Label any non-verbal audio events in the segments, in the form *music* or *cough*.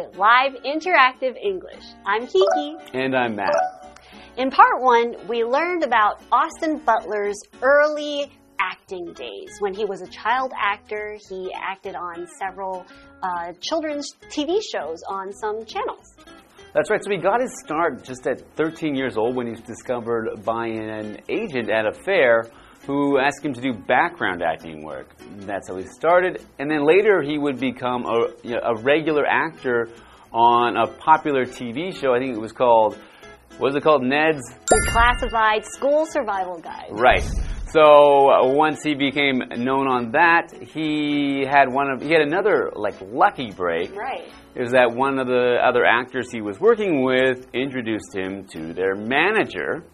to Live Interactive English. I'm Kiki. And I'm Matt. In part one, we learned about Austin Butler's early acting days. When he was a child actor, he acted on several uh, children's TV shows on some channels. That's right. So he got his start just at 13 years old when he was discovered by an agent at a fair who asked him to do background acting work. That's how he started. And then later he would become a, you know, a regular actor on a popular TV show. I think it was called, what was it called? Ned's? Classified School Survival Guide. Right. So uh, once he became known on that, he had one of he had another like lucky break. Right. Was that one of the other actors he was working with introduced him to their manager,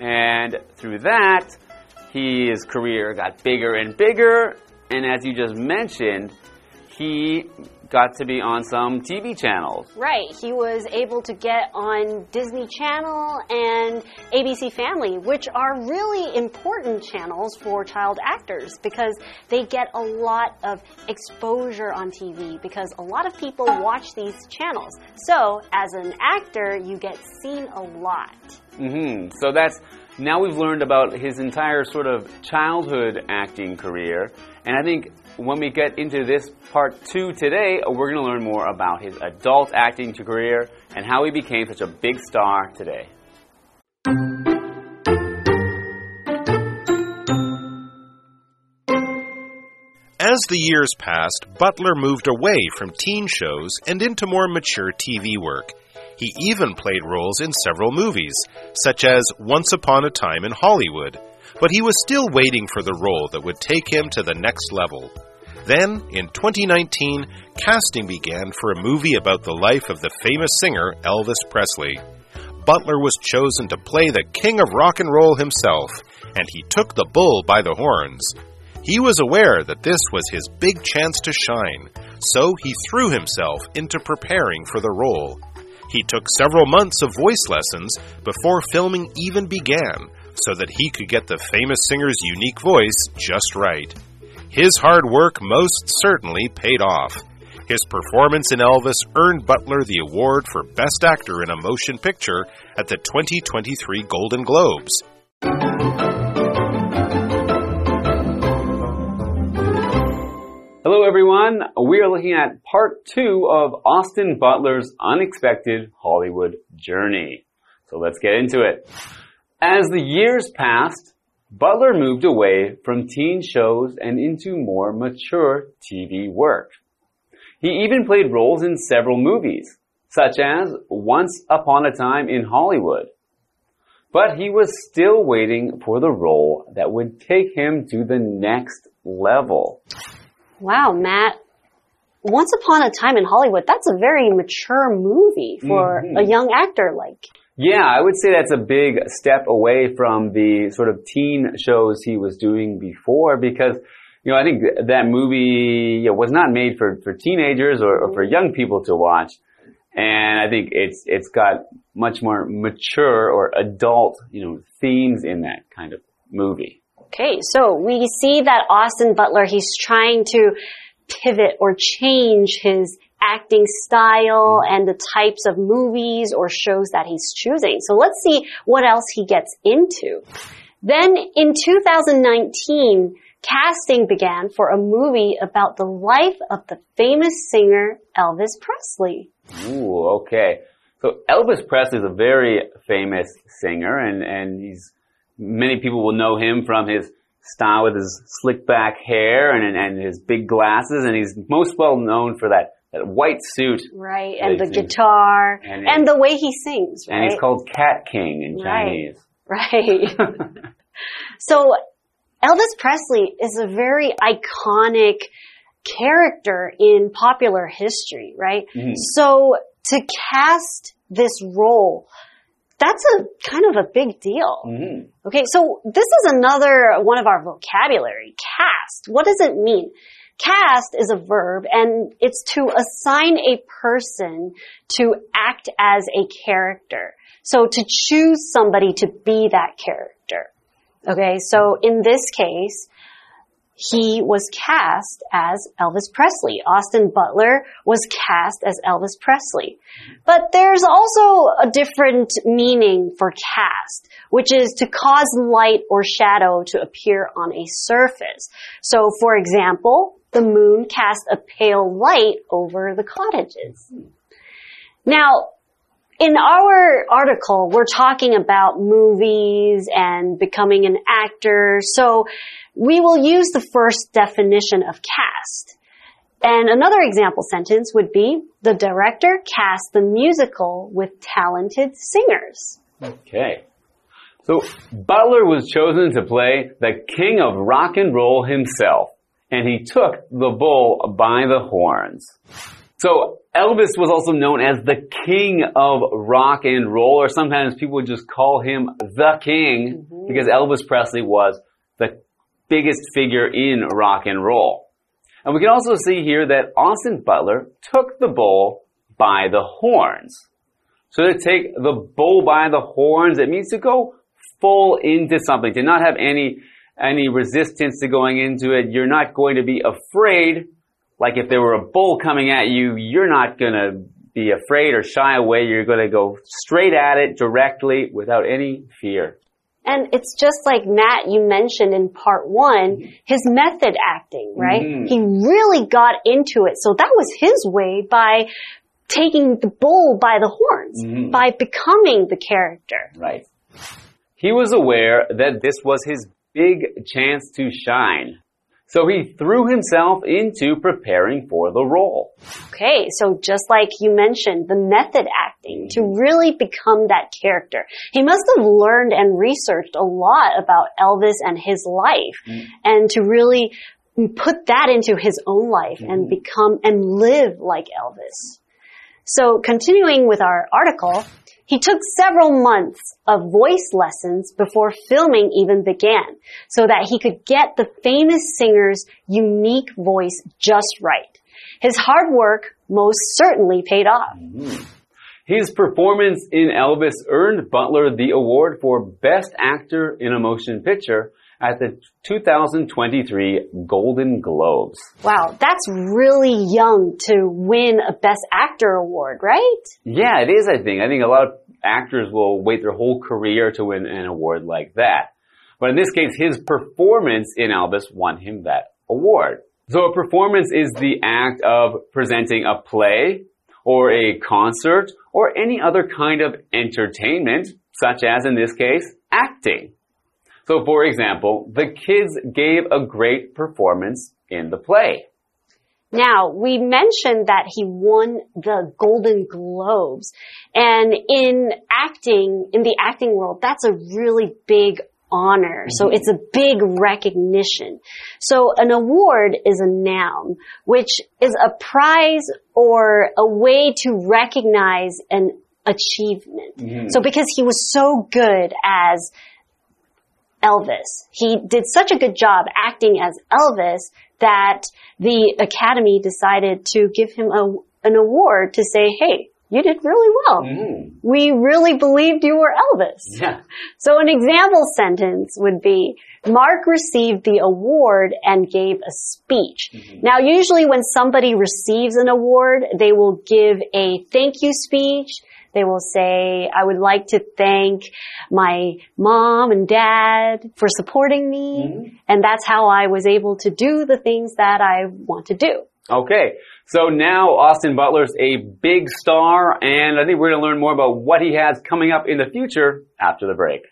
and through that, his career got bigger and bigger. And as you just mentioned, he got to be on some TV channels. Right. He was able to get on Disney Channel and ABC Family, which are really important channels for child actors because they get a lot of exposure on TV because a lot of people watch these channels. So, as an actor, you get seen a lot. Mm-hmm. So that's now we've learned about his entire sort of childhood acting career, and I think when we get into this part two today, we're going to learn more about his adult acting career and how he became such a big star today. As the years passed, Butler moved away from teen shows and into more mature TV work. He even played roles in several movies, such as Once Upon a Time in Hollywood, but he was still waiting for the role that would take him to the next level. Then, in 2019, casting began for a movie about the life of the famous singer Elvis Presley. Butler was chosen to play the king of rock and roll himself, and he took the bull by the horns. He was aware that this was his big chance to shine, so he threw himself into preparing for the role. He took several months of voice lessons before filming even began, so that he could get the famous singer's unique voice just right. His hard work most certainly paid off. His performance in Elvis earned Butler the award for Best Actor in a Motion Picture at the 2023 Golden Globes. Hello, everyone. We are looking at part two of Austin Butler's unexpected Hollywood journey. So let's get into it. As the years passed, Butler moved away from teen shows and into more mature TV work. He even played roles in several movies, such as Once Upon a Time in Hollywood. But he was still waiting for the role that would take him to the next level. Wow, Matt. Once Upon a Time in Hollywood, that's a very mature movie for Mhm. a young actor like. Yeah, I would say that's a big step away from the sort of teen shows he was doing before because, you know, I think that movie yeah, was not made for, for teenagers or, or for young people to watch. And I think it's, it's got much more mature or adult, you know, themes in that kind of movie. Okay, so we see that Austin Butler, he's trying to pivot or change his acting style and the types of movies or shows that he's choosing. So let's see what else he gets into. Then in 2019, casting began for a movie about the life of the famous singer Elvis Presley. Ooh, okay. So Elvis Presley is a very famous singer and, and he's, many people will know him from his style with his slick back hair and, and his big glasses and he's most well known for that, that white suit Right, and the guitar, and and, it- the way he sings, right? and he's called Cat King in Chinese. Right. right. *laughs* so Elvis Presley is a very iconic character in popular history, right? Mhm. So to cast this role, that's a kind of a big deal. Mhm. Okay, so this is another one of our vocabulary. Cast. What does it mean? Cast is a verb and it's to assign a person to act as a character. So to choose somebody to be that character. Okay, so in this case, he was cast as Elvis Presley. Austin Butler was cast as Elvis Presley. But there's also a different meaning for cast, which is to cause light or shadow to appear on a surface. So for example, the moon cast a pale light over the cottages. Now, in our article, we're talking about movies and becoming an actor. So we will use the first definition of cast. And another example sentence would be, the director cast the musical with talented singers. Okay. So Butler was chosen to play the king of rock and roll himself, and he took the bull by the horns. So Elvis was also known as the king of rock and roll, or sometimes people would just call him the king mm -hmm. because Elvis Presley was the biggest figure in rock and roll. And we can also see here that Austin Butler took the bull by the horns. So to take the bull by the horns, it means to go full into something, to not have any any resistance to going into it. You're not going to be afraid like if there were a bull coming at you, you're not going to be afraid or shy away. You're going to go straight at it directly without any fear. And it's just like Matt, you mentioned in part one, his method acting, right? Mm -hmm. He really got into it. So that was his way by taking the bull by the horns, mm -hmm. by becoming the character. Right. He was aware that this was his big chance to shine. So he threw himself into preparing for the role. Okay, so just like you mentioned, the method acting to really become that character. He must have learned and researched a lot about Elvis and his life mm. and to really put that into his own life mm. and become and live like Elvis. So continuing with our article, he took several months of voice lessons before filming even began so that he could get the famous singer's unique voice just right. His hard work most certainly paid off. Mm-hmm. His performance in Elvis earned Butler the award for Best Actor in a Motion Picture at the 2023 Golden Globes. Wow, that's really young to win a Best Actor award, right? Yeah, it is, I think. I think a lot of actors will wait their whole career to win an award like that. But in this case, his performance in Elvis won him that award. So a performance is the act of presenting a play or a concert or any other kind of entertainment, such as in this case, acting. So for example, the kids gave a great performance in the play. Now, we mentioned that he won the Golden Globes. And in acting, in the acting world, that's a really big honor. Mm -hmm. So mm-hmm. it's a big recognition. So an award is a noun, which is a prize or a way to recognize an achievement. Mm -hmm. So because he was so good as Elvis. He did such a good job acting as Elvis that the Academy decided to give him a, an award to say, hey, you did really well. Mm. We really believed you were Elvis. Yeah. So an example sentence would be, Mark received the award and gave a speech. Mm -hmm. Now, usually when somebody receives an award, they will give a thank you speech they will say, I would like to thank my mom and dad for supporting me. Mm -hmm. And that's how I was able to do the things that I want to do. Okay. So now Austin Butler's a big star, and I think we're going to learn more about what he has coming up in the future after the break.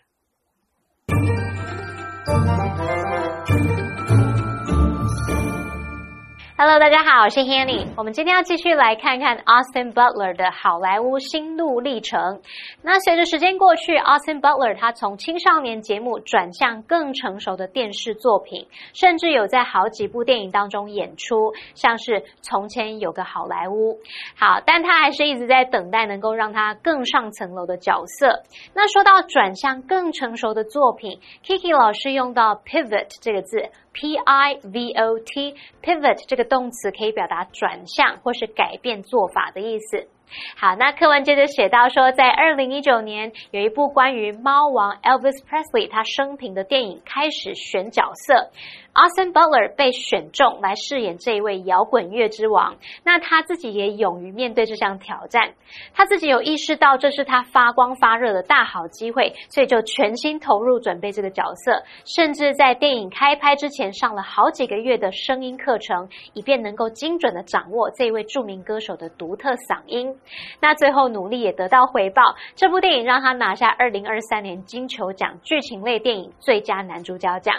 Hello，大家好，我是 Hanny。我们今天要继续来看看 Austin Butler 的好莱坞心路历程。那随着时间过去，Austin Butler 他从青少年节目转向更成熟的电视作品，甚至有在好几部电影当中演出，像是《从前有个好莱坞》。好，但他还是一直在等待能够让他更上层楼的角色。那说到转向更成熟的作品，Kiki 老师用到 pivot 这个字。P I V O T pivot 这个动词可以表达转向或是改变做法的意思。好，那课文接着写到说，在二零一九年，有一部关于猫王 Elvis Presley 他生平的电影开始选角色。Austin Butler 被选中来饰演这一位摇滚乐之王，那他自己也勇于面对这项挑战，他自己有意识到这是他发光发热的大好机会，所以就全心投入准备这个角色，甚至在电影开拍之前上了好几个月的声音课程，以便能够精准的掌握这位著名歌手的独特嗓音。那最后努力也得到回报，这部电影让他拿下二零二三年金球奖剧情类电影最佳男主角奖。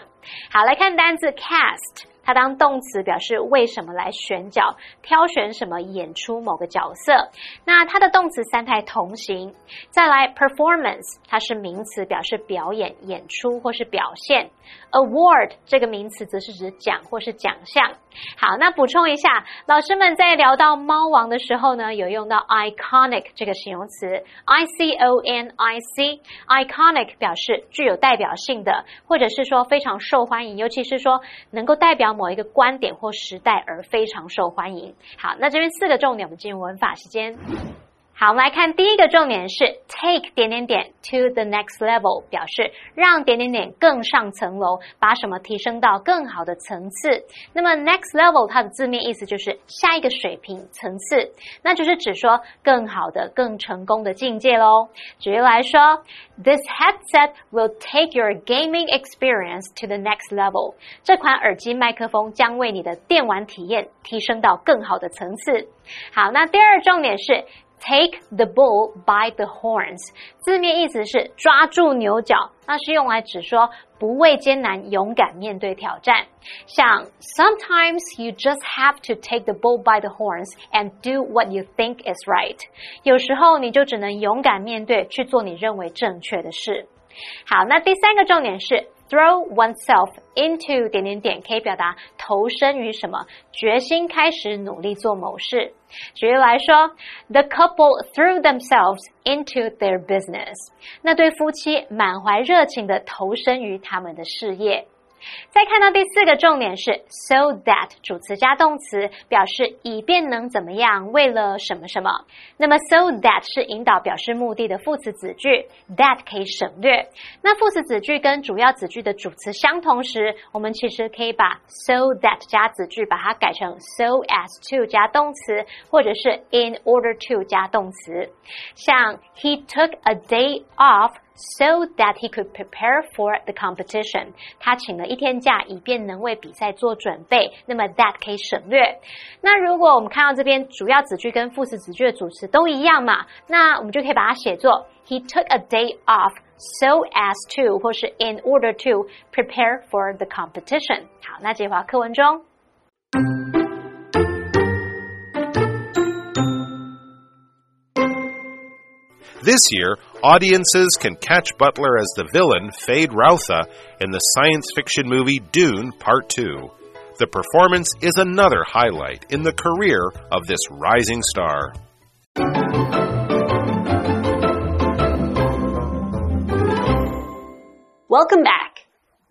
好，来看单字 cast，它当动词表示为什么来选角、挑选什么演出某个角色。那它的动词三态同形。再来 performance，它是名词，表示表演、演出或是表现。Award 这个名词则是指奖或是奖项。好，那补充一下，老师们在聊到猫王的时候呢，有用到 iconic 这个形容词，I C O N I C，iconic 表示具有代表性的，或者是说非常受欢迎，尤其是说能够代表某一个观点或时代而非常受欢迎。好，那这边四个重点，我们进入文法时间。好，我们来看第一个重点是 take 点点点 to the next level，表示让点点点更上层楼，把什么提升到更好的层次。那么 next level 它的字面意思就是下一个水平层次，那就是指说更好的、更成功的境界喽。举例来说，This headset will take your gaming experience to the next level。这款耳机麦克风将为你的电玩体验提升到更好的层次。好，那第二重点是。Take the bull by the horns，字面意思是抓住牛角，那是用来指说不畏艰难，勇敢面对挑战。像 Sometimes you just have to take the bull by the horns and do what you think is right。有时候你就只能勇敢面对，去做你认为正确的事。好，那第三个重点是。Throw oneself into 点点点，可以表达投身于什么，决心开始努力做某事。举例来说，The couple threw themselves into their business。那对夫妻满怀热情的投身于他们的事业。再看到第四个重点是 so that 主词加动词，表示以便能怎么样，为了什么什么。那么 so that 是引导表示目的的副词子句，that 可以省略。那副词子句跟主要子句的主词相同时，我们其实可以把 so that 加子句，把它改成 so as to 加动词，或者是 in order to 加动词。像 He took a day off. So that he could prepare for the competition。他请了一天假，以便能为比赛做准备。那么 that 可以省略。那如果我们看到这边主要子句跟副词子句的主词都一样嘛，那我们就可以把它写作 He took a day off so as to 或是 in order to prepare for the competition。好，那这句话课文中。This year, audiences can catch Butler as the villain, Feyd-Rautha, in the science fiction movie Dune Part 2. The performance is another highlight in the career of this rising star. Welcome back.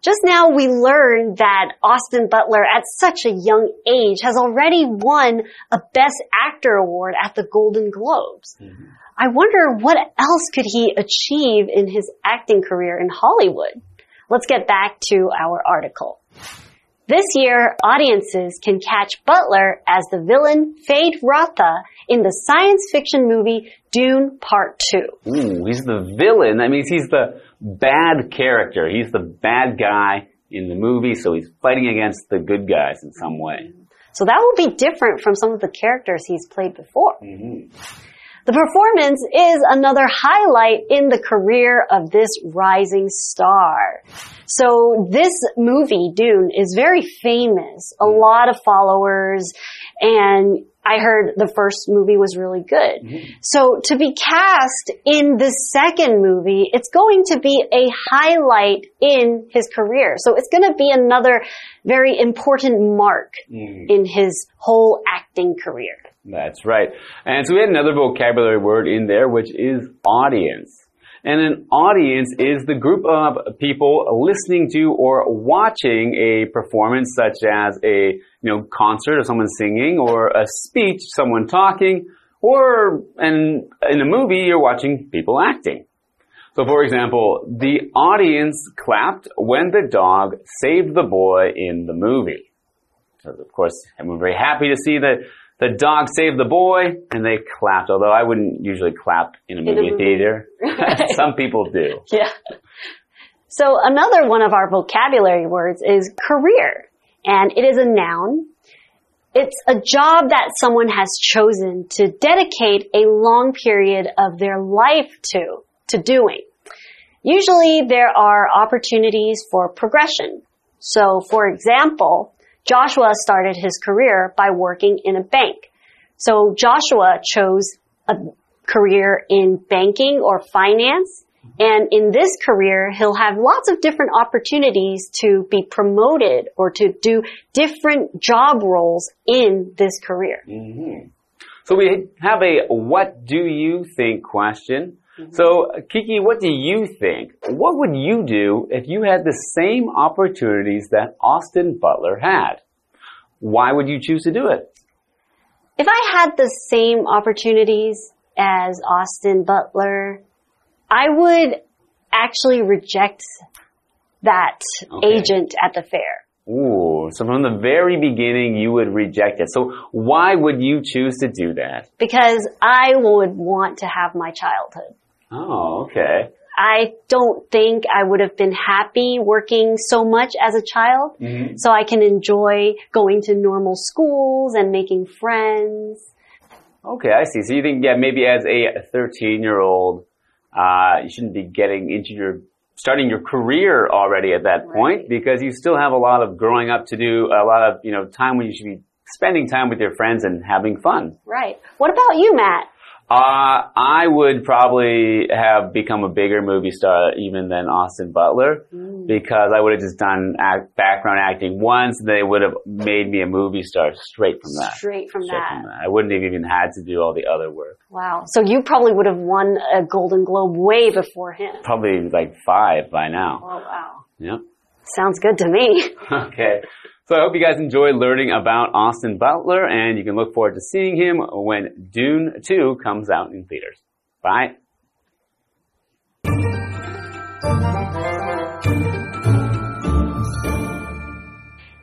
Just now we learned that Austin Butler at such a young age has already won a Best Actor award at the Golden Globes. Mm -hmm. I wonder what else could he achieve in his acting career in Hollywood? Let's get back to our article. This year, audiences can catch Butler as the villain Feyd-Rautha in the science fiction movie Dune Part 2. Ooh, he's the villain. That means he's the bad character. He's the bad guy in the movie, so he's fighting against the good guys in some way. So that will be different from some of the characters he's played before. Mm -hmm. The performance is another highlight in the career of this rising star. So this movie, Dune, is very famous. A lot of followers and I heard the first movie was really good. Mm -hmm. So to be cast in the second movie, it's going to be a highlight in his career. So it's going to be another very important mark mm -hmm. in his whole acting career. That's right. And so we had another vocabulary word in there, which is audience. And an audience is the group of people listening to or watching a performance such as a, you know, concert of someone singing or a speech, someone talking, Or in, in a movie, you're watching people acting. So for example, the audience clapped when the dog saved the boy in the movie. So of course, we're very happy to see that the dog saved the boy and they clapped, although I wouldn't usually clap in a movie, in a movie. theater. *laughs* *laughs* Some people do. Yeah. So another one of our vocabulary words is career. And it is a noun. It's a job that someone has chosen to dedicate a long period of their life to, to doing. Usually there are opportunities for progression. So for example, Joshua started his career by working in a bank. So Joshua chose a career in banking or finance and in this career, he'll have lots of different opportunities to be promoted or to do different job roles in this career. Mm -hmm. So we have a what do you think question. Mm -hmm. So Kiki, what do you think? What would you do if you had the same opportunities that Austin Butler had? Why would you choose to do it? If I had the same opportunities as Austin Butler, I would actually reject that okay. agent at the fair. Ooh, so from the very beginning you would reject it. So why would you choose to do that? Because I would want to have my childhood. Oh, okay. I don't think I would have been happy working so much as a child. Mm -hmm. So I can enjoy going to normal schools and making friends. Okay, I see. So you think, yeah, maybe as a 13 year old, uh, you shouldn't be getting into your starting your career already at that point because you still have a lot of growing up to do, a lot of you know time when you should be spending time with your friends and having fun. Right. What about you, Matt? Uh, I would probably have become a bigger movie star even than Austin Butler mm. because I would have just done act, background acting once and they would have made me a movie star straight from that. Straight from, straight that. from that. I wouldn't have even had to do all the other work. Wow. So you probably would have won a Golden Globe way before him. Probably like five by now. Oh wow. Yep. Sounds good to me. *laughs* okay. So I hope you guys enjoyed learning about Austin Butler and you can look forward to seeing him when Dune 2 comes out in theaters. Bye.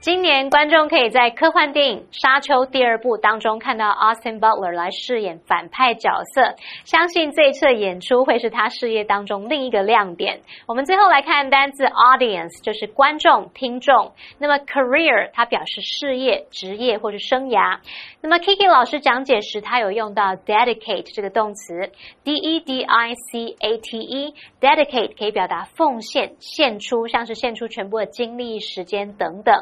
今年观众可以在科幻电影《沙丘》第二部当中看到 Austin Butler 来饰演反派角色，相信这一次的演出会是他事业当中另一个亮点。我们最后来看单字 audience，就是观众、听众。那么 career 它表示事业、职业或是生涯。那么 Kiki 老师讲解时，他有用到 dedicate 这个动词，d e d i c a t e，dedicate 可以表达奉献、献出，像是献出全部的精力、时间等等。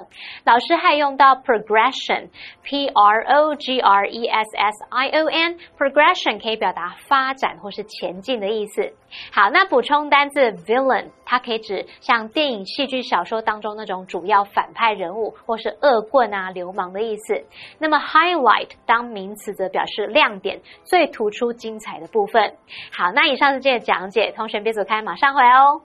老师还用到 progression，p r o g r e s s i o n，progression 可以表达发展或是前进的意思。好，那补充单字 villain，它可以指像电影、戏剧、小说当中那种主要反派人物或是恶棍啊、流氓的意思。那么 highlight 当名词则表示亮点、最突出、精彩的部分。好，那以上是今天的讲解，同学别走开，马上回来哦。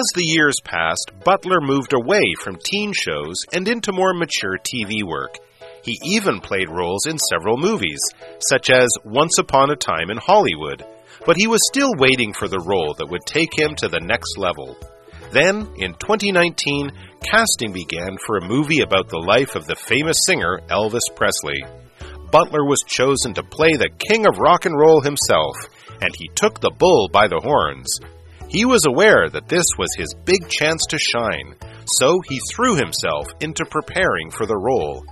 As the years passed, Butler moved away from teen shows and into more mature TV work. He even played roles in several movies, such as Once Upon a Time in Hollywood, but he was still waiting for the role that would take him to the next level. Then, in 2019, casting began for a movie about the life of the famous singer Elvis Presley. Butler was chosen to play the king of rock and roll himself, and he took the bull by the horns. He was aware that this was his big chance to shine, so he threw himself into preparing for the role.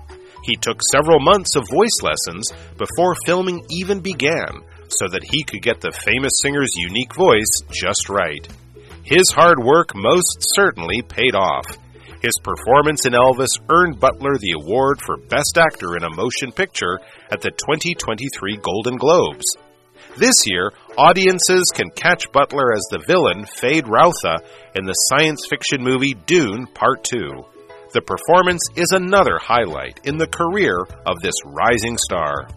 He took several months of voice lessons before filming even began, so that he could get the famous singer's unique voice just right. His hard work most certainly paid off. His performance in Elvis earned Butler the award for Best Actor in a Motion Picture at the 2023 Golden Globes. This year, audiences can catch Butler as the villain, Feyd-Rautha, in the science fiction movie Dune Part 2. The performance is another highlight in the career of this rising star.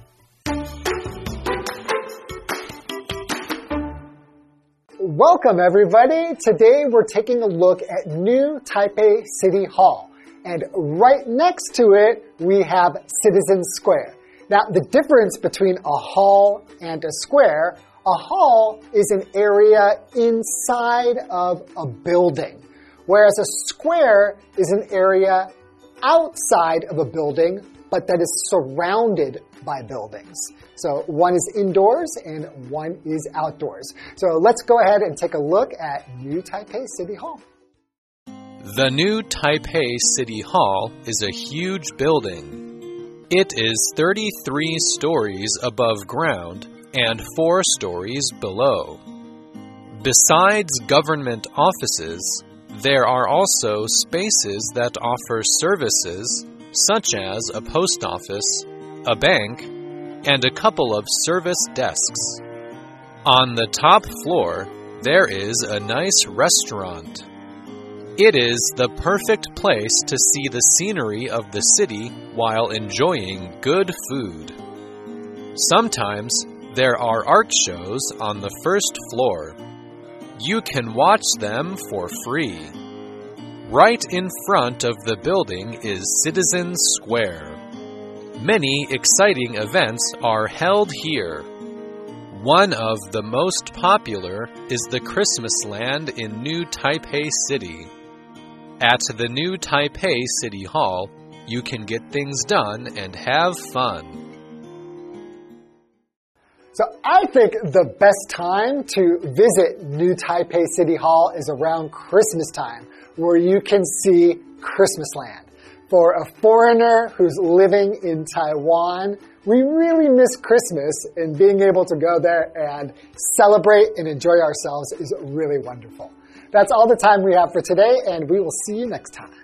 Welcome, everybody. Today we're taking a look at New Taipei City Hall. And right next to it, we have Citizen Square. Now, the difference between a hall and a square, a hall is an area inside of a building, whereas a square is an area outside of a building, but that is surrounded by buildings. So one is indoors and one is outdoors. So let's go ahead and take a look at New Taipei City Hall. The new Taipei City Hall is a huge building. It is 33 stories above ground and 4 stories below. Besides government offices, there are also spaces that offer services such as a post office, a bank, and a couple of service desks. On the top floor, there is a nice restaurant. It is the perfect place to see the scenery of the city while enjoying good food. Sometimes there are art shows on the first floor. You can watch them for free. Right in front of the building is Citizen Square. Many exciting events are held here. One of the most popular is the Christmas Land in New Taipei City. At the new Taipei City Hall, you can get things done and have fun. So I think the best time to visit New Taipei City Hall is around Christmas time, where you can see Christmas Land. For a foreigner who's living in Taiwan, we really miss Christmas and being able to go there and celebrate and enjoy ourselves is really wonderful. That's all the time we have for today, and we will see you next time.